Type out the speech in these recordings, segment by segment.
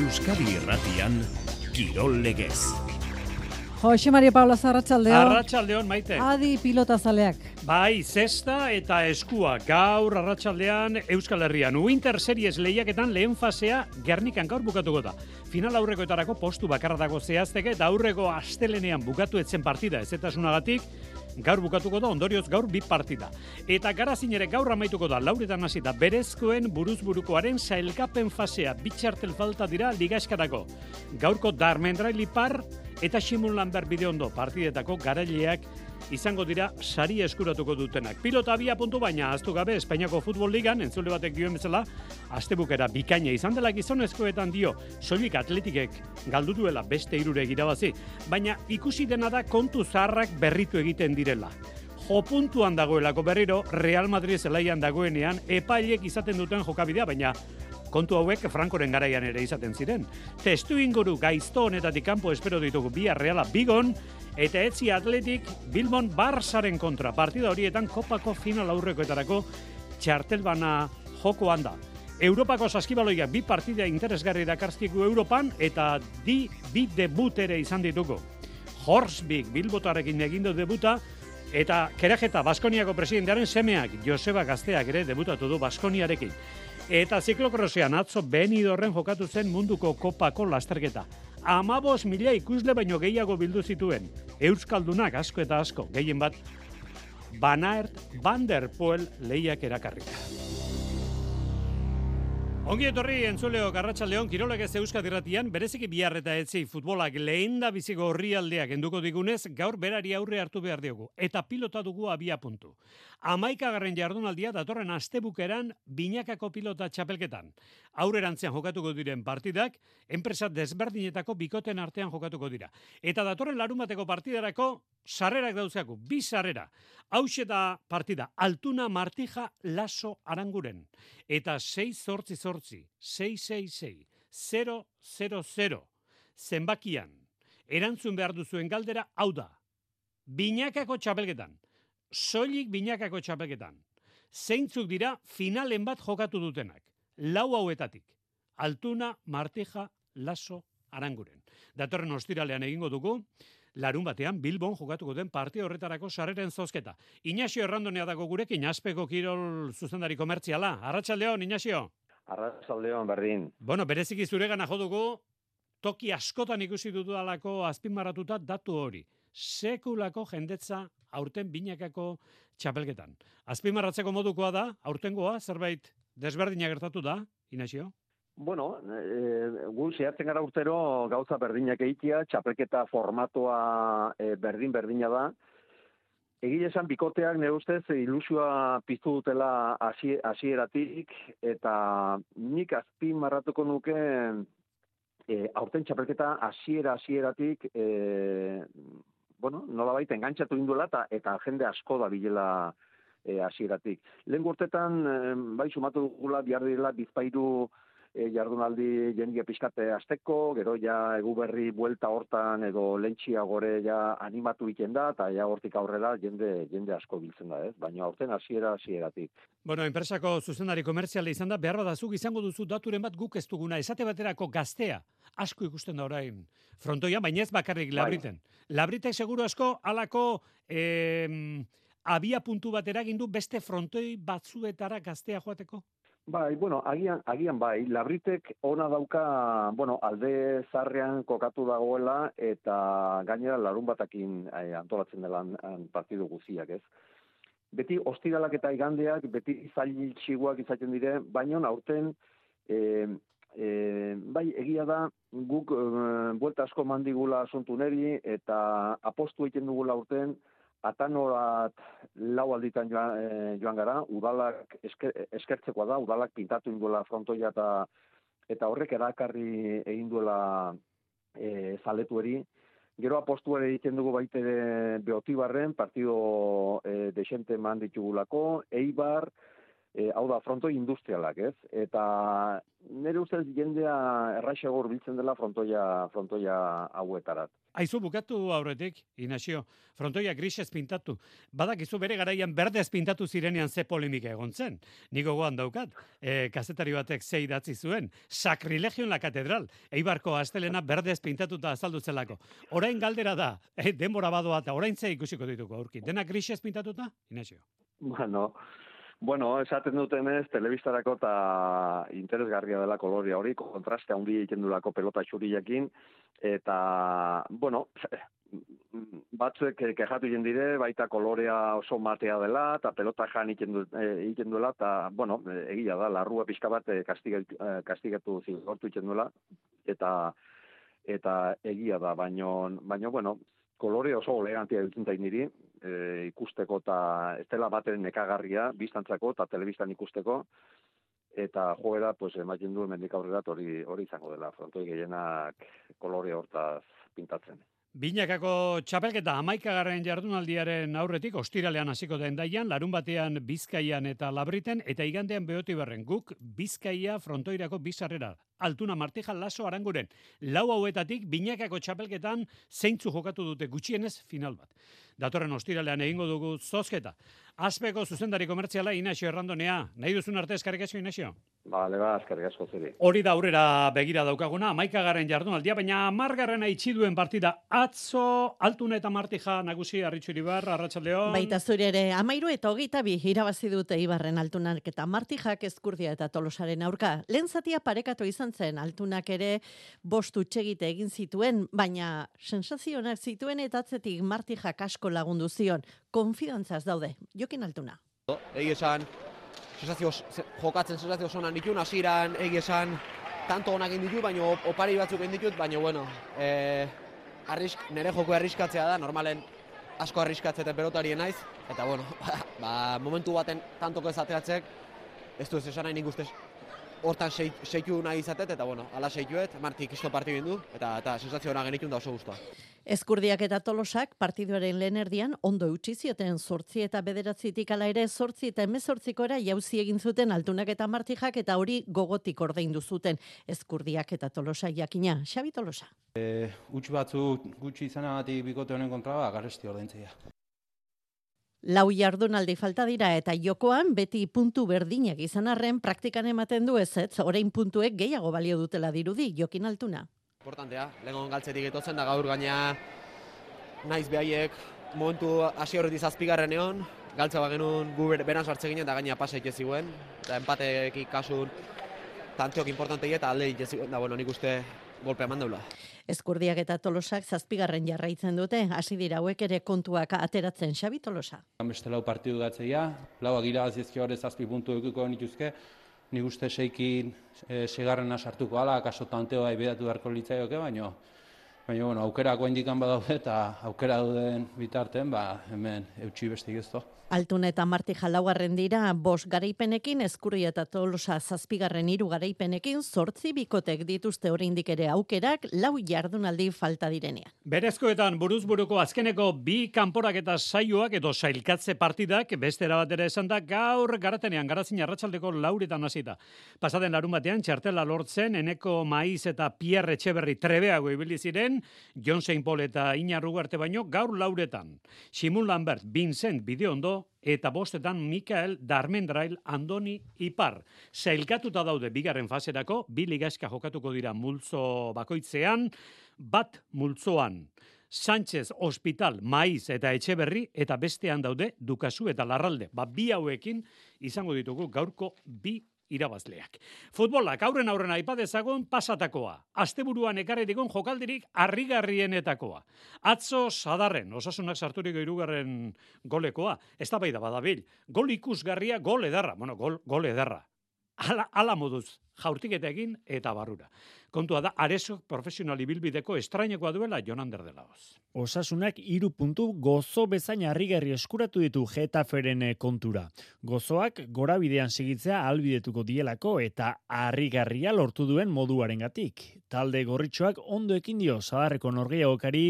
Euskadi Irratian Kirol Legez. Jose Maria Paula Zarratxaldeon. Arratxaldeon, maite. Adi pilota zaleak. Bai, zesta eta eskua gaur arratsaldean Euskal Herrian. Winter Series lehiaketan lehen fasea Gernikan gaur bukatuko da. Final aurrekoetarako postu bakarra dago zehazteke eta aurreko astelenean bukatu etzen partida ezetasunagatik gaur bukatuko da ondorioz gaur bi partida. Eta garazin ere gaur amaituko da lauretan hasi da berezkoen buruzburukoaren sailkapen fasea bitxartel falta dira ligaeskarako. Gaurko Darmendraili par eta Simon Lambert bideondo partidetako garaileak izango dira sari eskuratuko dutenak. Pilota abia puntu baina aztu gabe Espainiako Futbol Ligan, entzule batek dioen bezala, astebukera bikaina izan dela gizonezkoetan dio, soilik atletikek galdu duela beste irure girabazi, baina ikusi dena da kontu zaharrak berritu egiten direla. Jo puntuan dagoelako berriro, Real Madrid zelaian dagoenean, epailek izaten duten jokabidea, baina kontu hauek Frankoren garaian ere izaten ziren. Testu inguru gaizto honetatik kanpo espero ditugu bi Reala Bigon eta etzi Atletik Bilbon Barsaren kontra. Partida horietan kopako final aurrekoetarako txartelbana joko handa. Europako saskibaloiak bi partida interesgarri dakarstiku Europan eta di bi debut ere izan dituko. Horsbik Bilbotarekin egindu debuta eta Kerejeta Baskoniako presidentearen semeak Joseba Gazteak ere debutatu du Baskoniarekin. Eta ziklokrosean atzo Benidorren jokatu zen munduko kopako lasterketa. Amabos mila ikusle baino gehiago bildu zituen. Euskaldunak asko eta asko, gehien bat, Banaert Van der Poel lehiak erakarrika. Ongi etorri entzuleo Garratxaldeon Kirolak ez Euskadi Irratian bereziki bihar eta etzi futbolak lehen da biziko horrialdeak enduko digunez gaur berari aurre hartu behar diogu eta pilota dugu abia puntu. Amaika garren jardunaldia datorren astebukeran binakako pilota txapelketan. Aurrerantzean jokatuko diren partidak enpresa desberdinetako bikoten artean jokatuko dira. Eta datorren larumateko partidarako sarrerak dauzako, bi sarrera. Hau da partida, altuna martija laso aranguren. Eta 6 zortzi zortzi, 666, 000, zenbakian, erantzun behar duzuen galdera, hau da, binakako txapelketan, soilik binakako txapelketan, zeintzuk dira finalen bat jokatu dutenak, lau hauetatik, altuna martija laso aranguren. Datorren ostiralean egingo dugu, larun batean Bilbon jokatuko den partio horretarako sarreren zozketa. Inaxio errandonea dago gurekin, aspeko kirol zuzendari komertziala. Arratxaldeon, Inaxio? Arratxaldeon, berdin. Bueno, bereziki zure gana jodugu, toki askotan ikusi dudalako azpimarratuta datu hori. Sekulako jendetza aurten binakako txapelketan. Azpimarratzeko modukoa da, aurtengoa, zerbait desberdina gertatu da, Inaxio? Bueno, e, gu zehatzen gara urtero gauza berdinak egitea, txapelketa formatoa e, berdin berdina da. Egile esan bikoteak nire ustez ilusioa piztu dutela hasieratik eta nik azpi marratuko nuke e, aurten txapelketa hasiera hasieratik e, bueno, nola baita engantzatu induela eta, eta jende asko da bilela hasieratik. E, Lehen gurtetan, e, bai sumatu dugula, bihar dira bizpairu e, jardunaldi jendia pixkate azteko, gero ja egu berri buelta hortan edo lentxia gore ja animatu iten da, eta ja hortik aurrera jende, jende asko biltzen da, ez? Baina horten hasiera hasieratik. Bueno, enpresako zuzendari komertziala izan da, behar badazuk izango duzu daturen bat guk ez duguna, esate baterako gaztea, asko ikusten da orain frontoia, baina ez bakarrik bai. labriten. Bai. Labritek seguru asko alako eh, abia puntu bat eragindu beste frontoi batzuetara gaztea joateko? Bai, bueno, agian, agian bai, labritek ona dauka, bueno, alde zarrean kokatu dagoela eta gainera larun batakin eh, antolatzen dela partidu guziak, ez? Beti ostiralak eta igandeak, beti zail txiguak izaten dire, baina aurten, e, e, bai, egia da, guk e, buelta asko mandigula asuntuneri eta apostu egiten dugula aurten, atanorat lau alditan joan, e, joan gara, udalak esker, eskertzekoa da, udalak pintatu induela frontoia eta eta horrek erakarri egin duela e, zaletu. Gero apostu ere egiten dugu baite beotibarren, partido e, desente man ditugulako, eibar, e, hau da, frontoi industrialak, ez? Eta nire ustez jendea erraixago biltzen dela frontoia, frontoia hauetarat. Aizu bukatu aurretik, Inazio, frontoia grisez pintatu. Badakizu bere garaian berdez pintatu zirenean ze polemika egon zen. Niko goan daukat, e, kazetari batek zei datzi zuen, sakrilegio en la katedral, eibarko astelena berdez pintatuta azaldu zelako. Orain galdera da, e, denbora badoa eta orain ze ikusiko dituko aurki. Dena grisez pintatuta, Inazio? Bueno, Bueno, esaten duten ez, telebistarako eta interesgarria dela koloria hori, kontraste handi egiten dulako pelota xuriakin, eta, bueno, batzuek kejatu egin dire, baita kolorea oso matea dela, eta pelota jan egiten, e, duela, eta, bueno, egia da, larrua pixka bat e, kastigatu, e, kastigatu zigortu egiten duela, eta eta egia da, baino, baino bueno, kolore oso elegantia dutzen zain niri, e, ikusteko eta ez dela baten nekagarria, biztantzako eta telebistan ikusteko, eta joera, pues, ematen du mendik aurrera hori hori izango dela, frontoi gehienak kolore hortaz pintatzen. Binakako txapelketa amaikagarren jardunaldiaren aurretik, ostiralean hasiko den daian, larun batean Bizkaian eta Labriten, eta igandean behoti berren guk Bizkaia frontoirako bizarrera Altuna Martija Laso Aranguren. Lau hauetatik binakako txapelketan zeintzu jokatu dute gutxienez final bat. Datorren ostiralean egingo dugu zozketa. Azpeko zuzendari komertziala Inaxio Errandonea. Nahi duzun arte eskarrik asko Inaxio? Bale, ba, eskarrik asko ziri. Hori da aurrera begira daukaguna, amaikagaren jardunaldia, baina amargarren haitxi duen partida. Atzo, Altuna eta Martija nagusi, Arritxuri Bar, Arratxaldeon. Baita zure ere, amairu eta hogeita bi irabazi dute Ibarren Altunak eta Martijak ezkurdia eta tolosaren aurka. Lehen zatia parekatu izan zen, Altunak ere bostu txegite egin zituen, baina sensazionak zituen eta atzetik Martijak asko lagundu zion. Konfidantzaz daude, jokin Altuna. Egi esan, sensazio, jokatzen sensazio zonan ditun, hasieran egi esan, tanto onak egin ditu, baina opari batzuk egin ditut, baina bueno, e, arrisk, nire joko arriskatzea da, normalen asko arriskatzea pelotarien naiz, eta bueno, ba, momentu baten tantoko ez ateatzek, ez du ez esan nahi nik hortan seitu nahi izatet, eta bueno, ala seituet, martik isto partidu du, eta, eta sensazio hona genitun da oso guztua. Eskurdiak eta tolosak partiduaren lehen erdian ondo eutxi zioten sortzi eta bederatzitik ala ere sortzi eta emezortzikora jauzi egin zuten altunak eta martijak eta hori gogotik ordaindu zuten eskurdiak eta tolosa jakina. Xabi tolosa. E, Uts batzu gutxi izanagatik bikote honen kontra ba, garesti ordaintzea. Lau jardunaldi falta dira eta jokoan beti puntu berdinak izan arren praktikan ematen du ez ez, orain puntuek gehiago balio dutela dirudi, jokin altuna. Importantea, legon galtzetik etotzen da gaur gaina naiz behaiek momentu hasi horreti zazpigarren egon, galtza bagenun gu beran sartze ginen eta gaina paseik ez ziguen, eta empatekik kasun tanteok importantei eta alde ez ziguen, da bueno, nik uste golpe eman daula. Eskurdiak eta tolosak zazpigarren jarraitzen dute, hasi dira hauek ere kontuak ateratzen xabi tolosa. Beste lau partidu gatzeia, lau agira azizki hori zazpi puntu eukiko nituzke, nik uste seikin e, segarrena sartuko ala, kaso tanteoa ibedatu beharko litzaioke, baina Baina, bueno, aukerako indikan badaude eta aukera duden bitarten, ba, hemen eutxi beste gezto. Altun eta Marti Jalaugarren dira, bos garaipenekin, eskurri eta tolosa zazpigarren hiru garaipenekin, sortzi bikotek dituzte oraindik ere aukerak, lau jardunaldi falta direnean. Berezkoetan buruzburuko azkeneko bi kanporak eta saioak edo sailkatze partidak, beste erabatera esan da, gaur garatenean, garazin arratsaldeko lauretan hasita. Pasaden larun batean, txartela lortzen, eneko maiz eta Pierre Etxeberri trebeago ibili ziren, John St. Paul eta Iñarru arte baino, gaur lauretan. Simun Lambert, Vincent, Bideondo, eta bostetan Mikael Darmendrail Andoni Ipar. Zailkatuta daude bigarren faserako, bi ligaska jokatuko dira multzo bakoitzean, bat multzoan. Sánchez Hospital, Maiz eta Etxeberri eta bestean daude Dukasu eta Larralde. Ba, bi hauekin izango ditugu gaurko bi irabazleak. Futbolak aurren aurren aipadezagon pasatakoa. Asteburuan ekarri digun jokaldirik harrigarrienetakoa. Atzo sadarren, osasunak sarturik irugarren golekoa. Ez da bai da badabil. Gol ikusgarria, gol edarra. Bueno, gol, gol edarra. Ala, ala moduz, jaurtiketa egin eta barrura. Kontua da, arezo profesionali bilbideko estrainekoa duela Jonander de Laoz. Osasunak iru puntu gozo bezain harrigarri eskuratu ditu Getaferen kontura. Gozoak gorabidean segitzea albidetuko dielako eta harrigarria lortu duen moduarengatik. Talde gorritxoak ondo ekin dio zaharreko norgeagokari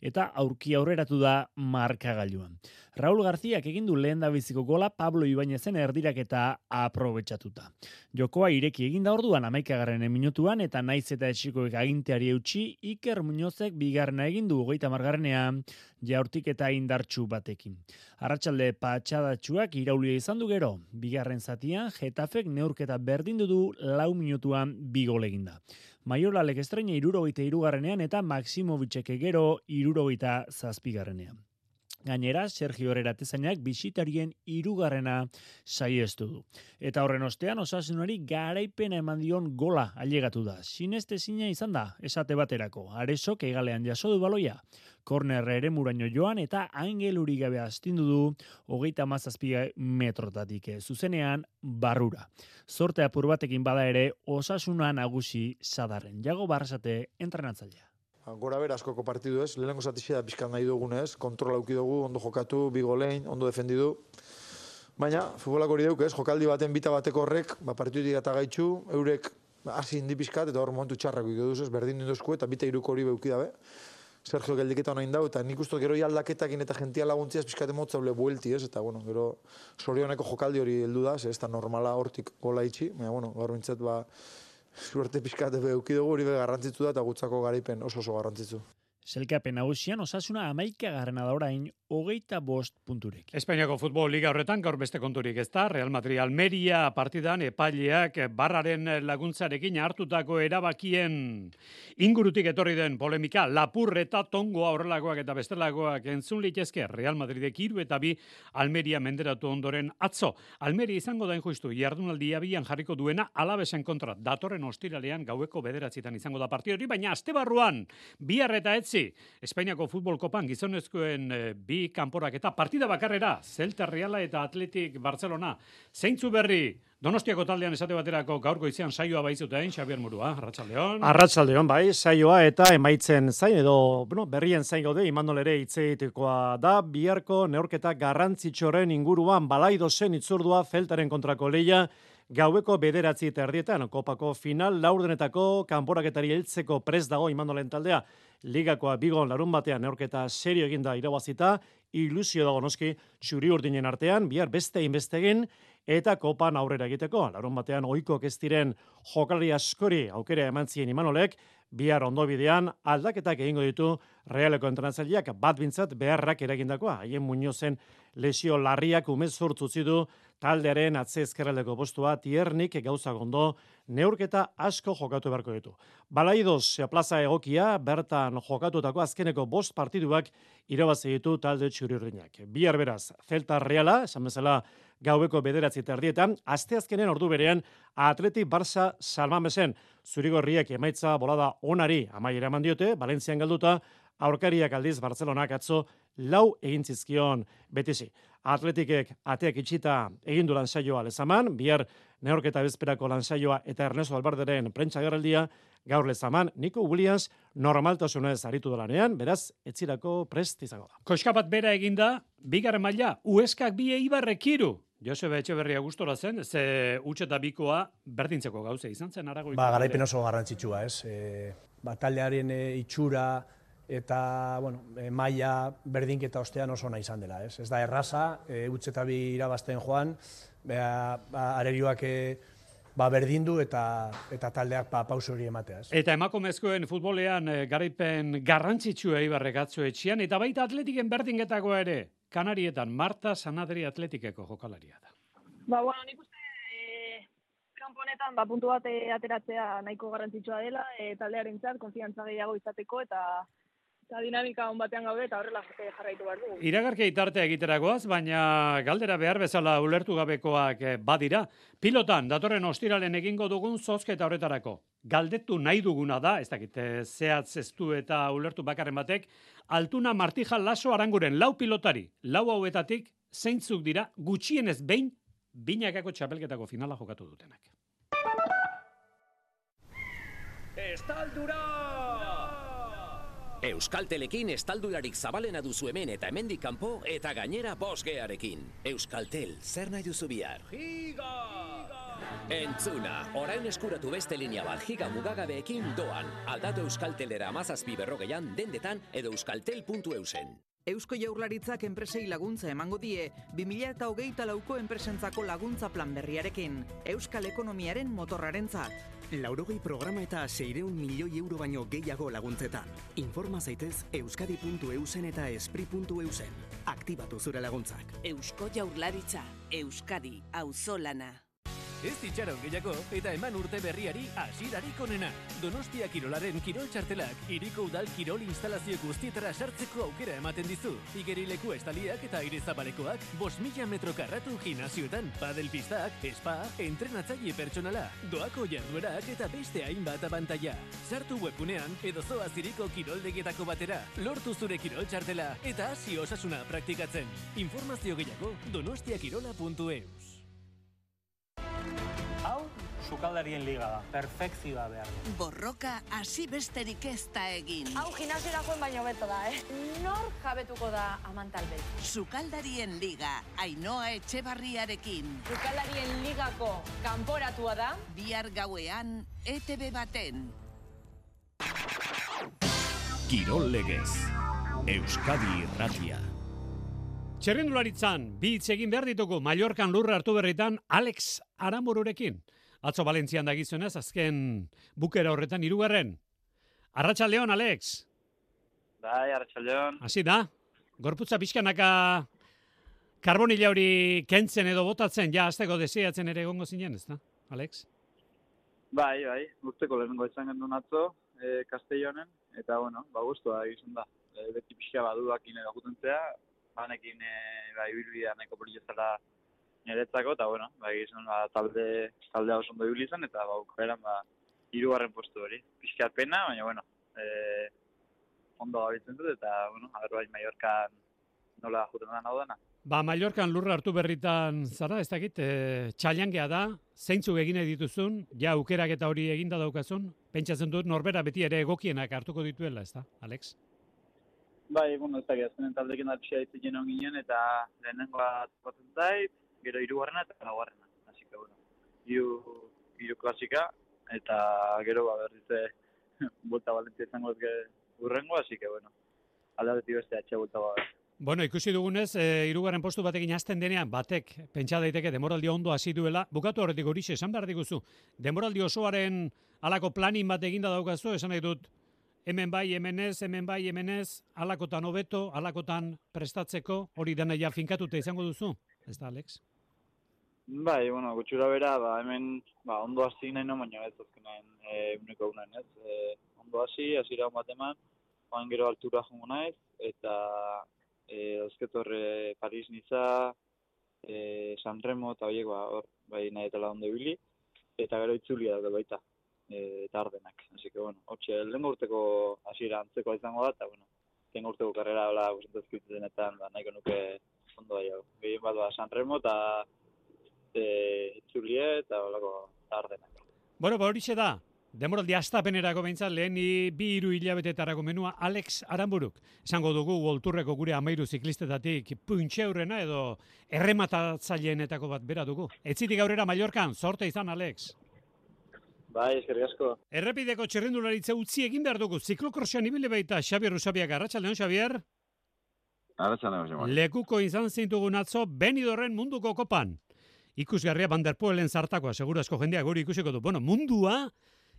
eta aurki aurreratu da markagailuan. Raul Garziak egin du lehen biziko gola Pablo Ibainezen erdirak eta aprobetsatuta. Jokoa ireki egin da orduan amaikagarren minutuan eta naiz eta etxikoek aginteari eutxi Iker Muñozek bigarrena egin du hogeita margarrenean jaurtik eta indartxu batekin. Arratxalde patxadatxuak iraulia izan du gero, bigarren zatian Getafek neurketa berdindu du lau minutuan bigol eginda. Maiolalek estreina irurogeita irugarrenean eta Maximovicek gero irurogeita zazpigarrenean. Gainera, Sergio Herrera tezainak bisitarien irugarrena saiestu du. Eta horren ostean, osasunari garaipena eman dion gola ailegatu da. Sineste zina izan da, esate baterako. Aresok egalean jaso du baloia. Korner ere muraino joan eta angeluri gabe astindu du hogeita mazazpia metrotatik zuzenean barrura. Zorte apur batekin bada ere osasuna nagusi sadarren. Jago barrasate entrenatzailea. Ba, gora bera askoko partidu ez, lehenengo zatixea da pizkan nahi dugunez, kontrol auki dugu, ondo jokatu, bi golein, ondo defendidu. Baina, futbolak hori deuk ez, jokaldi baten bita bateko horrek, ba, partidu eta gaitxu, eurek hasi indi pizkat, eta hor momentu txarrak iku duz ez, berdin induzku, eta bita iruko hori beuki dabe. Sergio geldiketa honain dau, eta nik uste gero aldaketak eta gentia laguntziaz pizkate motza ble buelti ez, eta bueno, gero sorioneko jokaldi hori heldu da, ez? Da normala hortik gola itxi, baina bueno, gaur bintzat ba, suerte pixkate beheuki dugu, hori garrantzitsu da, eta gutzako garaipen oso oso garrantzitsu. Zelkapen nagusian osasuna amaika garrana da orain hogeita bost punturek. Espainiako futbol liga horretan gaur beste konturik ez da, Real Madrid Almeria partidan epaileak barraren laguntzarekin hartutako erabakien ingurutik etorri den polemika, lapur eta tongo aurrelakoak eta bestelakoak entzun litezke Real Madridek hiru eta bi Almeria menderatu ondoren atzo. Almeria izango da injustu, jardunaldi abian jarriko duena alabesen kontra, datorren ostiralean gaueko bederatzitan izango da partidori, baina aste barruan, bihar eta etzi Espainiako futbol kopan gizonezkoen e, bi kanporak eta partida bakarrera, Celta Reala eta Atletik Barcelona. Zeintzu berri, Donostiako taldean esate baterako gaurko izan saioa baizutein, Xabier Murua, Arratsaldeon. Arratsaldeon bai, saioa eta emaitzen zain edo, bueno, berrien zain gaude Imanol ere hitzeitekoa da biharko neurketa garrantzitsuren inguruan balaido zen itzurdua Celtaren kontrako leia gaueko bederatzi eta kopako final laurdenetako kanporaketari heltzeko pres dago Imanolen taldea ligakoa bigon larun batean neurketa serio eginda irabazita, ilusio dago noski txuri urdinen artean, bihar beste inbestegin, eta kopan aurrera egiteko. Larun batean oiko ez diren jokalari askori aukera eman zien imanolek, bihar ondo bidean aldaketak egingo ditu realeko entrenatzaileak bat bintzat beharrak eragindakoa. Haien muñozen lesio larriak umezurtz utzi du taldearen atze ezkerraldeko postua tiernik gauza gondo neurketa asko jokatu beharko ditu. Balaidoz plaza egokia bertan jokatutako azkeneko bost partiduak irabazi ditu talde txurirrinak. Bihar beraz, Celta Reala, esan bezala gaueko bederatzi eta erdietan, asteazkenen ordu berean Atleti Barça Salmamesen zurigorriak emaitza bolada onari amaiera eman diote, Valentzian galduta, aurkariak aldiz Barcelonak atzo lau egin zizkion betizi. Atletikek ateak itxita egin du lansaioa lezaman, bihar neorketa bezperako lansaioa eta Ernesto Albarderen prentsa gerraldia, gaur lezaman, Nico Williams normaltasunez aritu dolanean, beraz, etzirako prest izango da. Koska bat bera eginda, bigarren maila, ueskak bi eibarrekiru. Josebe Etxeberria gustora zen, ze utxe eta bikoa berdintzeko gauze izan zen arago. Ba, garaipen oso garrantzitsua, ez? E, ba, taldearen e, itxura eta, bueno, e, maila berdinketa ostean oso nahi izan dela, ez? Ez da erraza, e, utxe eta bi irabazten joan, ba, arerioak e, ba, berdindu eta eta taldeak pa, ba, pausu hori ematea. Ez? Eta emakumezkoen futbolean e, garaipen garrantzitsua eibarrek atzo etxian, eta baita atletiken berdingetako ere, Kanarietan, Marta Sanadri Atletikeko jokalaria da. Ba, bueno, nik uste e, kanponetan ba, puntu bat eh, ateratzea nahiko garrantzitsua dela, e, taldearen txat, konfiantza gehiago izateko, eta eta dinamika on batean gaude eta horrela jarraitu behar dugu. Iragarke itartea egiteragoaz, baina galdera behar bezala ulertu gabekoak badira. Pilotan, datorren ostiralen egingo dugun zozketa horretarako. Galdetu nahi duguna da, ez dakit, zehatz ez eta ulertu bakarren batek, Altuna Martija Laso Aranguren lau pilotari, lau hauetatik zeintzuk dira gutxienez behin binakako txapelketako finala jokatu dutenak. Estaldura! Euskaltelekin estaldurarik zabalena duzu hemen eta hemendik kanpo eta gainera bosgearekin. Euskaltel, zer nahi duzu bihar? Giga! Entzuna, orain eskuratu beste linea bat giga mugagabeekin doan. Aldatu Euskaltelera amazazpi berrogeian dendetan edo euskaltel.eusen. Eusko Jaurlaritzak enpresei laguntza emango die 2000 eta hogeita lauko enpresentzako laguntza plan berriarekin, Euskal Ekonomiaren motorrarentzat. Laurogei programa eta seireun milioi euro baino gehiago laguntzetan. Informa zaitez euskadi.eusen eta espri.eusen. Aktibatu zure laguntzak. Eusko Jaurlaritza, Euskadi, auzolana. Ez ditxaron gehiago eta eman urte berriari hasirarik onena. Donostia Kirolaren kirol txartelak iriko udal kirol instalazio guztietara sartzeko aukera ematen dizu. Igerileku estaliak eta aire zabalekoak, bos mila metro karratu gimnazioetan, padel pistak, spa, entrenatzaile pertsonala, doako jarduerak eta beste hainbat abantaia. Sartu webgunean edo zoa ziriko kiroldegietako batera, lortu zure kirol txartela eta hasi osasuna praktikatzen. Informazio gehiago donostiakirola.eus. Hau, sukaldarien liga da. Perfekzioa behar du. Borroka hasi besterik ez da egin. Hau gimnasiora joen baino beto da, eh? Nor jabetuko da amantalbet? Sukaldarien liga, Ainhoa Etxebarriarekin. Sukaldarien ligako kanporatua da. Bihar gauean, ETV baten. Kirol legez. Euskadi Irratia. Txerrendularitzan, bi hitz egin behar ditugu Mallorcan lurra hartu berritan Alex Aramururekin. Atzo Valentzian da gizunez, azken bukera horretan irugarren. Arratxaldeon, Alex. Bai, arratxaldeon. Hasi da, gorputza pixkanaka karbonila hori kentzen edo botatzen, ja, azteko desiatzen ere egongo zinen, ez da, Alex? Bai, bai, urteko lehenengo izan gendun atzo, e, Castellonen, eta, bueno, ba, egizun da. E, beti pixka baduak inera jutentzea, banekin e, ba, ibilbidea nahiko polio zela niretzako, eta, bueno, ba, egizun ba, talde, talde oso ondo ibili zen, eta, ba, ukaeran, ba, irugarren postu hori. Pixka pena, baina, bueno, e, ondo gabitzen dut, eta, bueno, aber bai, Mallorcan nola juten da naudana. Ba, Mallorcan lurra hartu berritan zara, ez dakit, e, txailangea da, zeintzuk egine dituzun, ja aukerak eta hori eginda daukazun, pentsatzen dut norbera beti ere egokienak hartuko dituela, ez da, Alex? Bai, bueno, ez dakit, azkenen taldekin arpsia ditzen ginen, eta lehenengoa tokatzen zait, gero hirugarrena eta laugarrena. Así que, bueno, hiru, hiru klasika, eta gero ba berriz buelta valentzia izango ezke urrengo, así que, bueno, alde beste atxe buelta ba. Bueno, ikusi dugunez, e, irugarren postu batekin hasten denean, batek pentsa daiteke demoraldi ondo hasi duela, bukatu horretik horixe, esan behar diguzu, demoraldi osoaren alako planin bat eginda daukazu, esan nahi dut, hemen bai, hemen ez, hemen bai, hemen alakotan hobeto, alakotan prestatzeko, hori dena ja finkatuta izango duzu, ez da, Alex? Bai, bueno, gutxura bera, ba, hemen ba, ondo hasi nahi no, baina ez azkenean e, uniko unen, ez? E, ondo hasi, hasi bat eman, oan gero altura jongo naiz, eta e, Eusketorre Paris Niza, e, San Remo eta horiek ba, hor, bai nahi eta ondo ibili, eta gero itzulia da baita, eta ardenak. Así que, bueno, hotxe, lehen urteko hasiera antzeko izango da, eta, bueno, lehen urteko karrera hola guztentazko denetan, da nahiko nuke ondo da jau. Gehien bat ba, San Remo eta e, itzulie eta holako ardenak. Bueno, ba hori da, Demoraldi astapenerako behintzat, lehen bi hiru hilabetetarako menua Alex Aramburuk. Esango dugu Golturreko gure amairu ziklistetatik puntxe aurrena edo errematatzaileenetako bat bera dugu. Etzitik aurrera Mallorcan, sorte izan Alex. Bai, eskerrik asko. Errepideko txerrendularitza utzi egin behar dugu. Ziklokrosian ibile baita Xabier Usabiak, Arratxaldeon Xabier? Arratxaldeon Xabier. Lekuko izan zintugun atzo, Benidorren munduko kopan. Ikusgarria Van der Poelen zartakoa, segurasko jendeak hori ikusiko du. Bueno, mundua,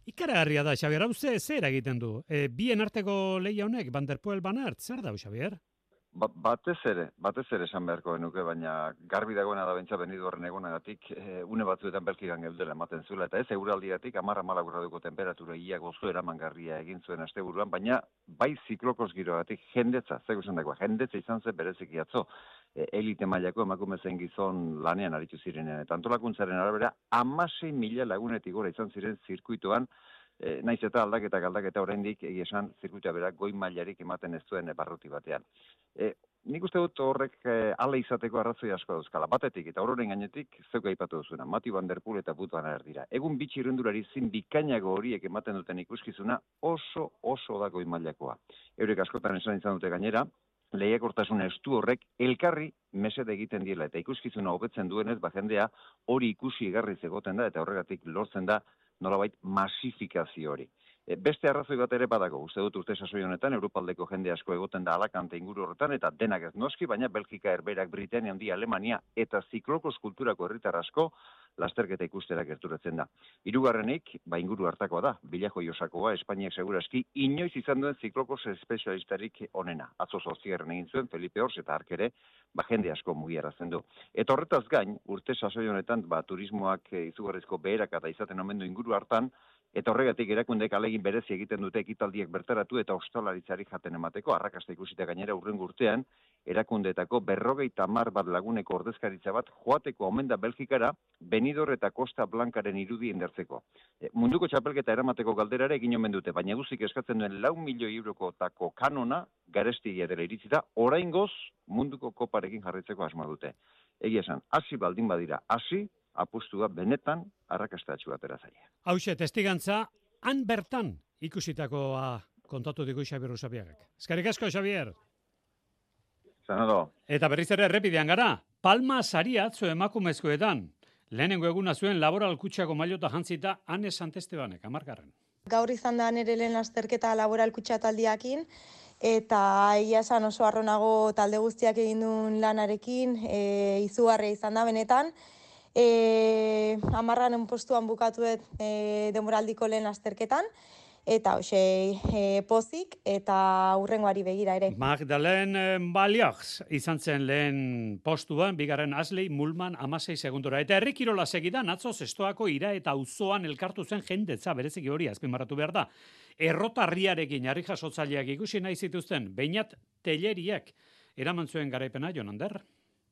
Ikaragarria da, Xabier, hau ze, zer egiten du? E, bien arteko lehia honek, Van der Poel banart, zer da, Xabier? Ba, batez ere, batez ere esan beharko genuke, baina garbi dagoena da bentsa benidu horren egonagatik, e, une batzuetan belkigan geldela ematen zuela, eta ez euraldiatik amarra malaguradoko temperatura ia gozo eramangarria egin zuen asteburuan, baina bai ziklokos giroagatik jendetza, zego esan dagoa, jendetza izan ze bereziki atzo, e, elite mailako emakume zen gizon lanean aritu zirenean, eta antolakuntzaren arabera, amasei mila lagunetik gora izan ziren zirkuitoan, e, naiz eta aldaketak aldaketa oraindik egia esan zirkuitua berak goi mailarik ematen ez duen barruti batean. E, nik uste dut horrek e, ale izateko arrazoi asko dauzkala. Batetik eta horren gainetik zeuka aipatu duzuna, Mati Van Der Poel eta But Van dira. Egun bitxi irundulari zin bikainago horiek ematen duten ikuskizuna oso oso da goi mailakoa. Eurek askotan esan izan dute gainera, lehiakortasun estu horrek elkarri mesede egiten diela eta ikuskizuna hobetzen duenez ba jendea hori ikusi egarri zegoten da eta horregatik lortzen da nolabait masifikazio hori. E, beste arrazoi bat ere badago, uste dut urte sasoi honetan, Europaldeko jende asko egoten da alakante inguru horretan, eta denak ez noski, baina Belgika, Herberak, Britania, Handi, Alemania, eta ziklokos kulturako herritar asko, lasterketa ikustera gerturatzen da. Hirugarrenik, ba inguru hartakoa da, bilajo josakoa, Espainiak seguraski, inoiz izan duen ziklokos espezialistarik onena. Atzo zortzigarren egin zuen, Felipe Ors eta Arkere, ba jende asko mugiarazten du. Eta horretaz gain, urte sasoi honetan, ba turismoak e, izugarrizko beherak eta izaten omendu inguru hartan, Eta horregatik erakundek alegin berezi egiten dute ekitaldiak bertaratu eta ostalaritzari jaten emateko, arrakasta ikusita gainera urren urtean, erakundeetako berrogeita mar bat laguneko ordezkaritza bat joateko omen da Belgikara, Benidor eta Costa Blancaren irudi indertzeko. E, munduko txapelketa eramateko galderare egin omen dute, baina guzik eskatzen duen lau milio euroko tako kanona, garestigia dela iritsi da, orain munduko koparekin jarritzeko asma dute. Egia esan, hasi baldin badira, hasi, apustua benetan arrakastatxu atera zaia. Hauxe, testigantza, han bertan ikusitakoa kontatu digu Xabier Usabiagak. Eskerrik asko, Xabier. Zanado. Eta berriz ere errepidean gara, palma saria atzo emakumezkoetan. Lehenengo eguna zuen laboral kutsako mailota jantzita Ane Santestebanek, amargarren. Gaur izan da nire lehen lasterketa laboral kutsa taldiakin, eta ia esan oso arronago talde guztiak egin duen lanarekin, e, izugarria izan da benetan, e, amarran postuan bukatu dut e, demoraldiko lehen azterketan, eta hoxe e, pozik eta urrengoari begira ere. Magdalen Baliax izan zen lehen postuan, bigarren Asley Mulman amasei segundora. Eta herrikirola segidan, atzo zestoako ira eta auzoan elkartu zen jendetza, bereziki hori azpimarratu behar da. Errotarriarekin jarri jasotzaileak ikusi nahi zituzten, bainat teleriak eraman zuen garaipena, Jonander?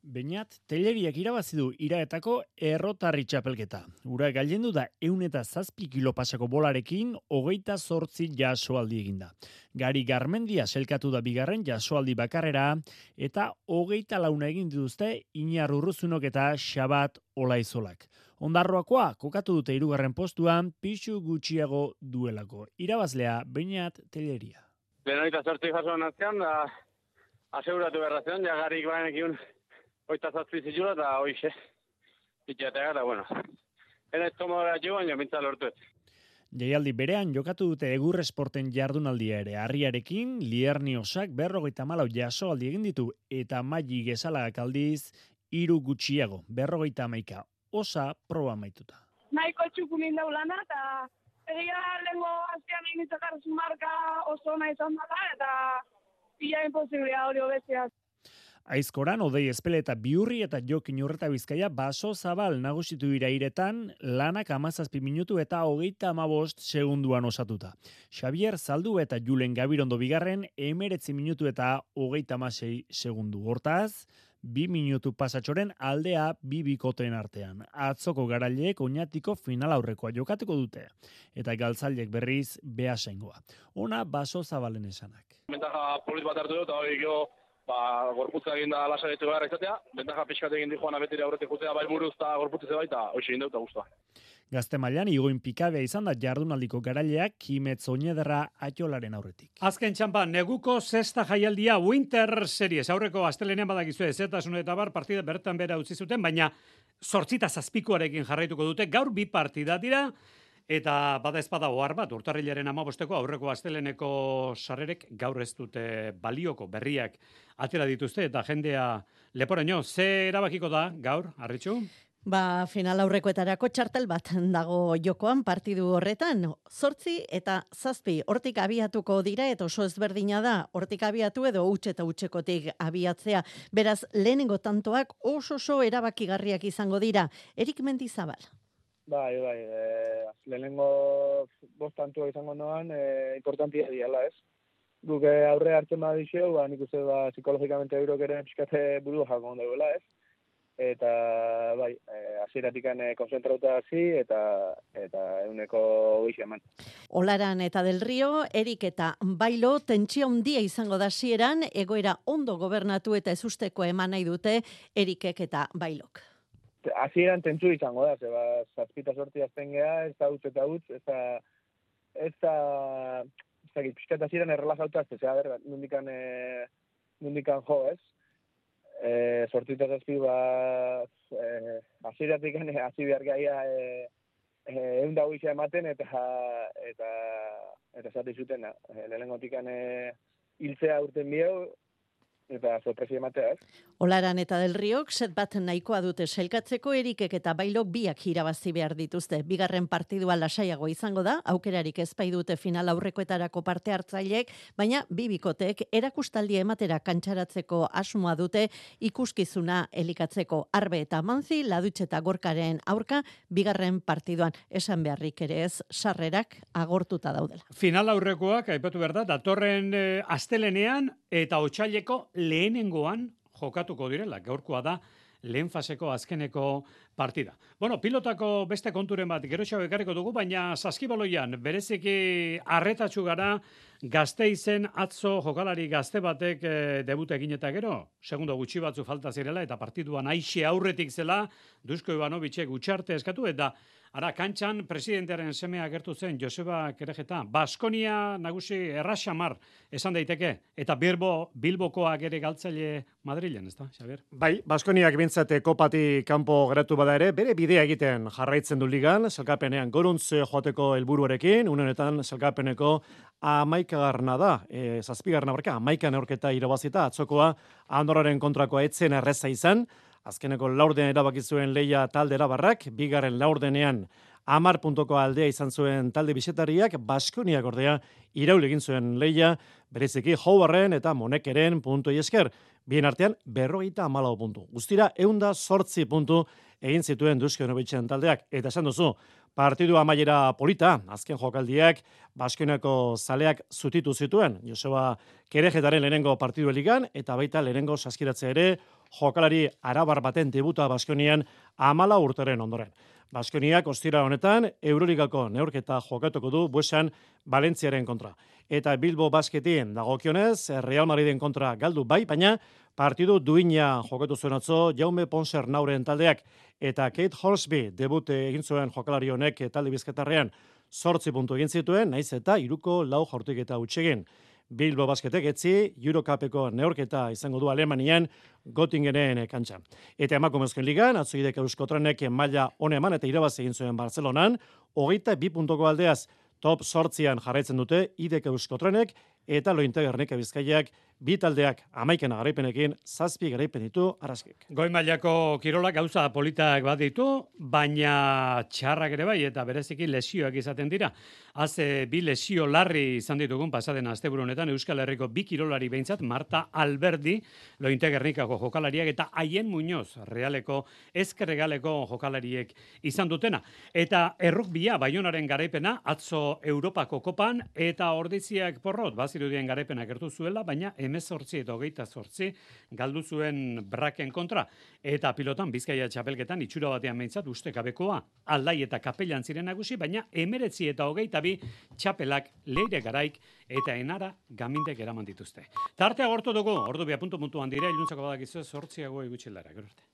Beinat, teleriak irabazi du iraetako errotarri txapelketa. Ura gailendu da eun eta zazpi kilo pasako bolarekin, hogeita zortzi jasoaldi eginda. Gari garmendia selkatu da bigarren jasoaldi bakarrera, eta hogeita launa egin dituzte inar urruzunok eta xabat olaizolak. Ondarroakoa, kokatu dute irugarren postuan, pixu gutxiago duelako. Irabazlea, beinat, teleria. Benoita zortzi jaso nazkean, da, aseguratu berrazion, ja garik baenekin Oita zazpi zizula eta hoize. Itxatea gara, bueno. Ena ez tomora jo, baina mintza lortu Jaialdi berean jokatu dute egur esporten jardunaldia ere. Arriarekin, lierni osak berrogeita malau jaso aldi egin ditu eta maili gezalagak aldiz iru gutxiago, berrogeita amaika. Osa proba maituta. Naiko txukumin daulana eta egia lengo aztean egin marka oso nahi zandala eta ia imposiblia hori obesiaz. Aizkoran, odei espele eta biurri eta jokin urreta bizkaia baso zabal nagusitu irairetan lanak amazazpi minutu eta hogeita amabost segunduan osatuta. Xavier Zaldu eta Julen Gabirondo bigarren emeretzi minutu eta hogeita amasei segundu. Hortaz, bi minutu pasatxoren aldea bi bikoten artean. Atzoko garaileek oinatiko final aurrekoa jokatuko dute. Eta galtzaliek berriz behasengoa. Ona baso zabalen esanak. Mentaja polit bat hartu dut, hori ba, gorputza egin da lasaitu behar izatea, bentaja pixkat egin di joan abetire aurretik jutea bai buruz eta gorputze bai, eta hoxe egin dut guztua. Gazte mailan igoin pikabea izan da jardunaldiko garaileak kimetz oinederra atxolaren aurretik. Azken txampa, neguko zesta jaialdia Winter Series, aurreko astelenean badakizu ez, eta eta bar partida bertan bera utzi zuten, baina sortzita zazpikoarekin jarraituko dute, gaur bi partida dira, Eta bada ezpada ohar bat, urtarrilaren amabosteko aurreko asteleneko sarrerek gaur ez dute balioko berriak atera dituzte eta jendea leporaino, ze erabakiko da gaur, arritxu? Ba, final aurrekoetarako txartel bat dago jokoan partidu horretan. Zortzi eta zazpi, hortik abiatuko dira eta oso ezberdina da, hortik abiatu edo utxe eta utxekotik abiatzea. Beraz, lehenengo tantoak oso oso erabakigarriak izango dira. Erik Mendizabal. Bai, bai, e, lehenengo bostantua izango noan, e, importantia diala, ez? Guk e, aurre hartzen bada dixeu, ba, nik uste, ba, psikologikamente eurok ere pixkate buru jako ondo ez? Eta, bai, aziratik e, konzentrauta hasi eta eta euneko goixe eman. Olaran eta del Rio, Erik eta Bailo, tentsio handia izango da zieran, egoera ondo gobernatu eta ezusteko eman nahi dute Erikek eta Bailok hasieran tentsu izango da, zeba, zazpita sorti azten geha, ez da utz eta utz, ez da, ez da, ez da, pixkat hasieran errelazauta, ez da, ber, nundikan, e, mundikan jo, ez? E, sortito zazpi, ba, e, aziratik hasi behar gaia e, egun dago ematen, eta eta eta zati zuten, e, lehenengotik hiltzea urten bihau, eta sorpresi ematea, ez? Olaran eta del Riok set bat nahikoa dute selkatzeko erikek eta bailok biak irabazi behar dituzte. Bigarren partidua lasaiago izango da, aukerarik ez dute final aurrekoetarako parte hartzaileek, baina bibikotek erakustaldia ematera kantxaratzeko asmoa dute ikuskizuna elikatzeko arbe eta manzi ladutxe eta gorkaren aurka bigarren partiduan esan beharrik ere ez sarrerak agortuta daudela. Final aurrekoak, aipatu behar da, datorren e, astelenean eta otxaileko lehenengoan jokatuko direla. Gaurkoa da lehen faseko azkeneko partida. Bueno, pilotako beste konturen bat gero ekarriko dugu, baina saskibaloian bereziki arretatxu gara gazte izen atzo jokalari gazte batek e, debut egin eta gero, segundo gutxi batzu falta zirela eta partiduan aixe aurretik zela, Dusko Ivanovicek gutxarte eskatu eta Ara, kantxan presidentearen semea agertu zen Joseba Kerejeta, Baskonia nagusi erraxamar esan daiteke, eta Bilbo, Bilbokoak ere galtzaile Madrilen, ez da, Xabier? Bai, Baskoniak bintzate kopati kanpo geratu bada ere, bere bidea egiten jarraitzen du ligan, zelkapenean goruntz joateko helburuarekin, unenetan zelkapeneko amaikagarna da, e, zazpigarna barka, amaikan aurketa irabazita, atzokoa Andorraren kontrakoa etzen erreza izan, Azkeneko laurden erabaki zuen leia talde erabarrak, bigarren laurdenean amar puntoko aldea izan zuen talde bisetariak, Baskoniak ordea iraul egin zuen leia, bereziki Howaren eta Monekeren puntu esker. Bien artean, berrogeita amalau puntu. Guztira, eunda sortzi puntu egin zituen duzke taldeak. Eta esan duzu, partidu amaiera polita, azken jokaldiak, Baskoneko zaleak zutitu zituen. Joseba Kerejetaren lehenengo partidu eligan, eta baita lehenengo saskiratze ere, jokalari arabar baten debuta Baskonian amala urteren ondoren. Baskoniak ostira honetan Euroligako neurketa jokatuko du buesan Valentziaren kontra. Eta Bilbo Basketien dagokionez Real Madriden kontra galdu bai, baina partidu duina jokatu zuen atzo Jaume Ponser Nauren taldeak eta Kate Horsby debute egin zuen jokalari honek talde bizketarrean sortzi puntu egin zituen, naiz eta iruko lau jortik eta utxegin. Bilbo basketek etzi, Eurocupeko neorketa izango du Alemanian, Gotingenen kantxa. Eta emakumezken ligan, atzoidek euskotrenek maila hone eman eta irabaz egin zuen Barcelonan, hogeita bi puntoko aldeaz top sortzian jarraitzen dute, idek euskotrenek, eta lointegernek bizkaiak bi taldeak amaikena garaipenekin zazpi garaipen ditu arazkik. Goi mailako kirolak gauza politak bat ditu, baina txarrak ere bai eta bereziki lesioak izaten dira. Haze bi lesio larri izan ditugun pasaden asteburu honetan Euskal Herriko bi kirolari behintzat Marta Alberdi lointegernikako jokalariak eta haien Muñoz realeko ezkerregaleko jokalariek izan dutena. Eta errukbia baionaren garaipena atzo Europako kopan eta ordiziak porrot bazirudien garaipena gertu zuela, baina emezortzi eta hogeita zortzi galdu zuen braken kontra. Eta pilotan bizkaia txapelketan itxura batean behintzat uste gabekoa aldai eta kapellan ziren nagusi, baina emeretzi eta hogeita bi txapelak leire garaik eta enara gamindek eraman dituzte. Tarte agortu dugu, ordu bia puntu puntuan dira, iluntzako badakizu, zortziago egutxelara, gerorte.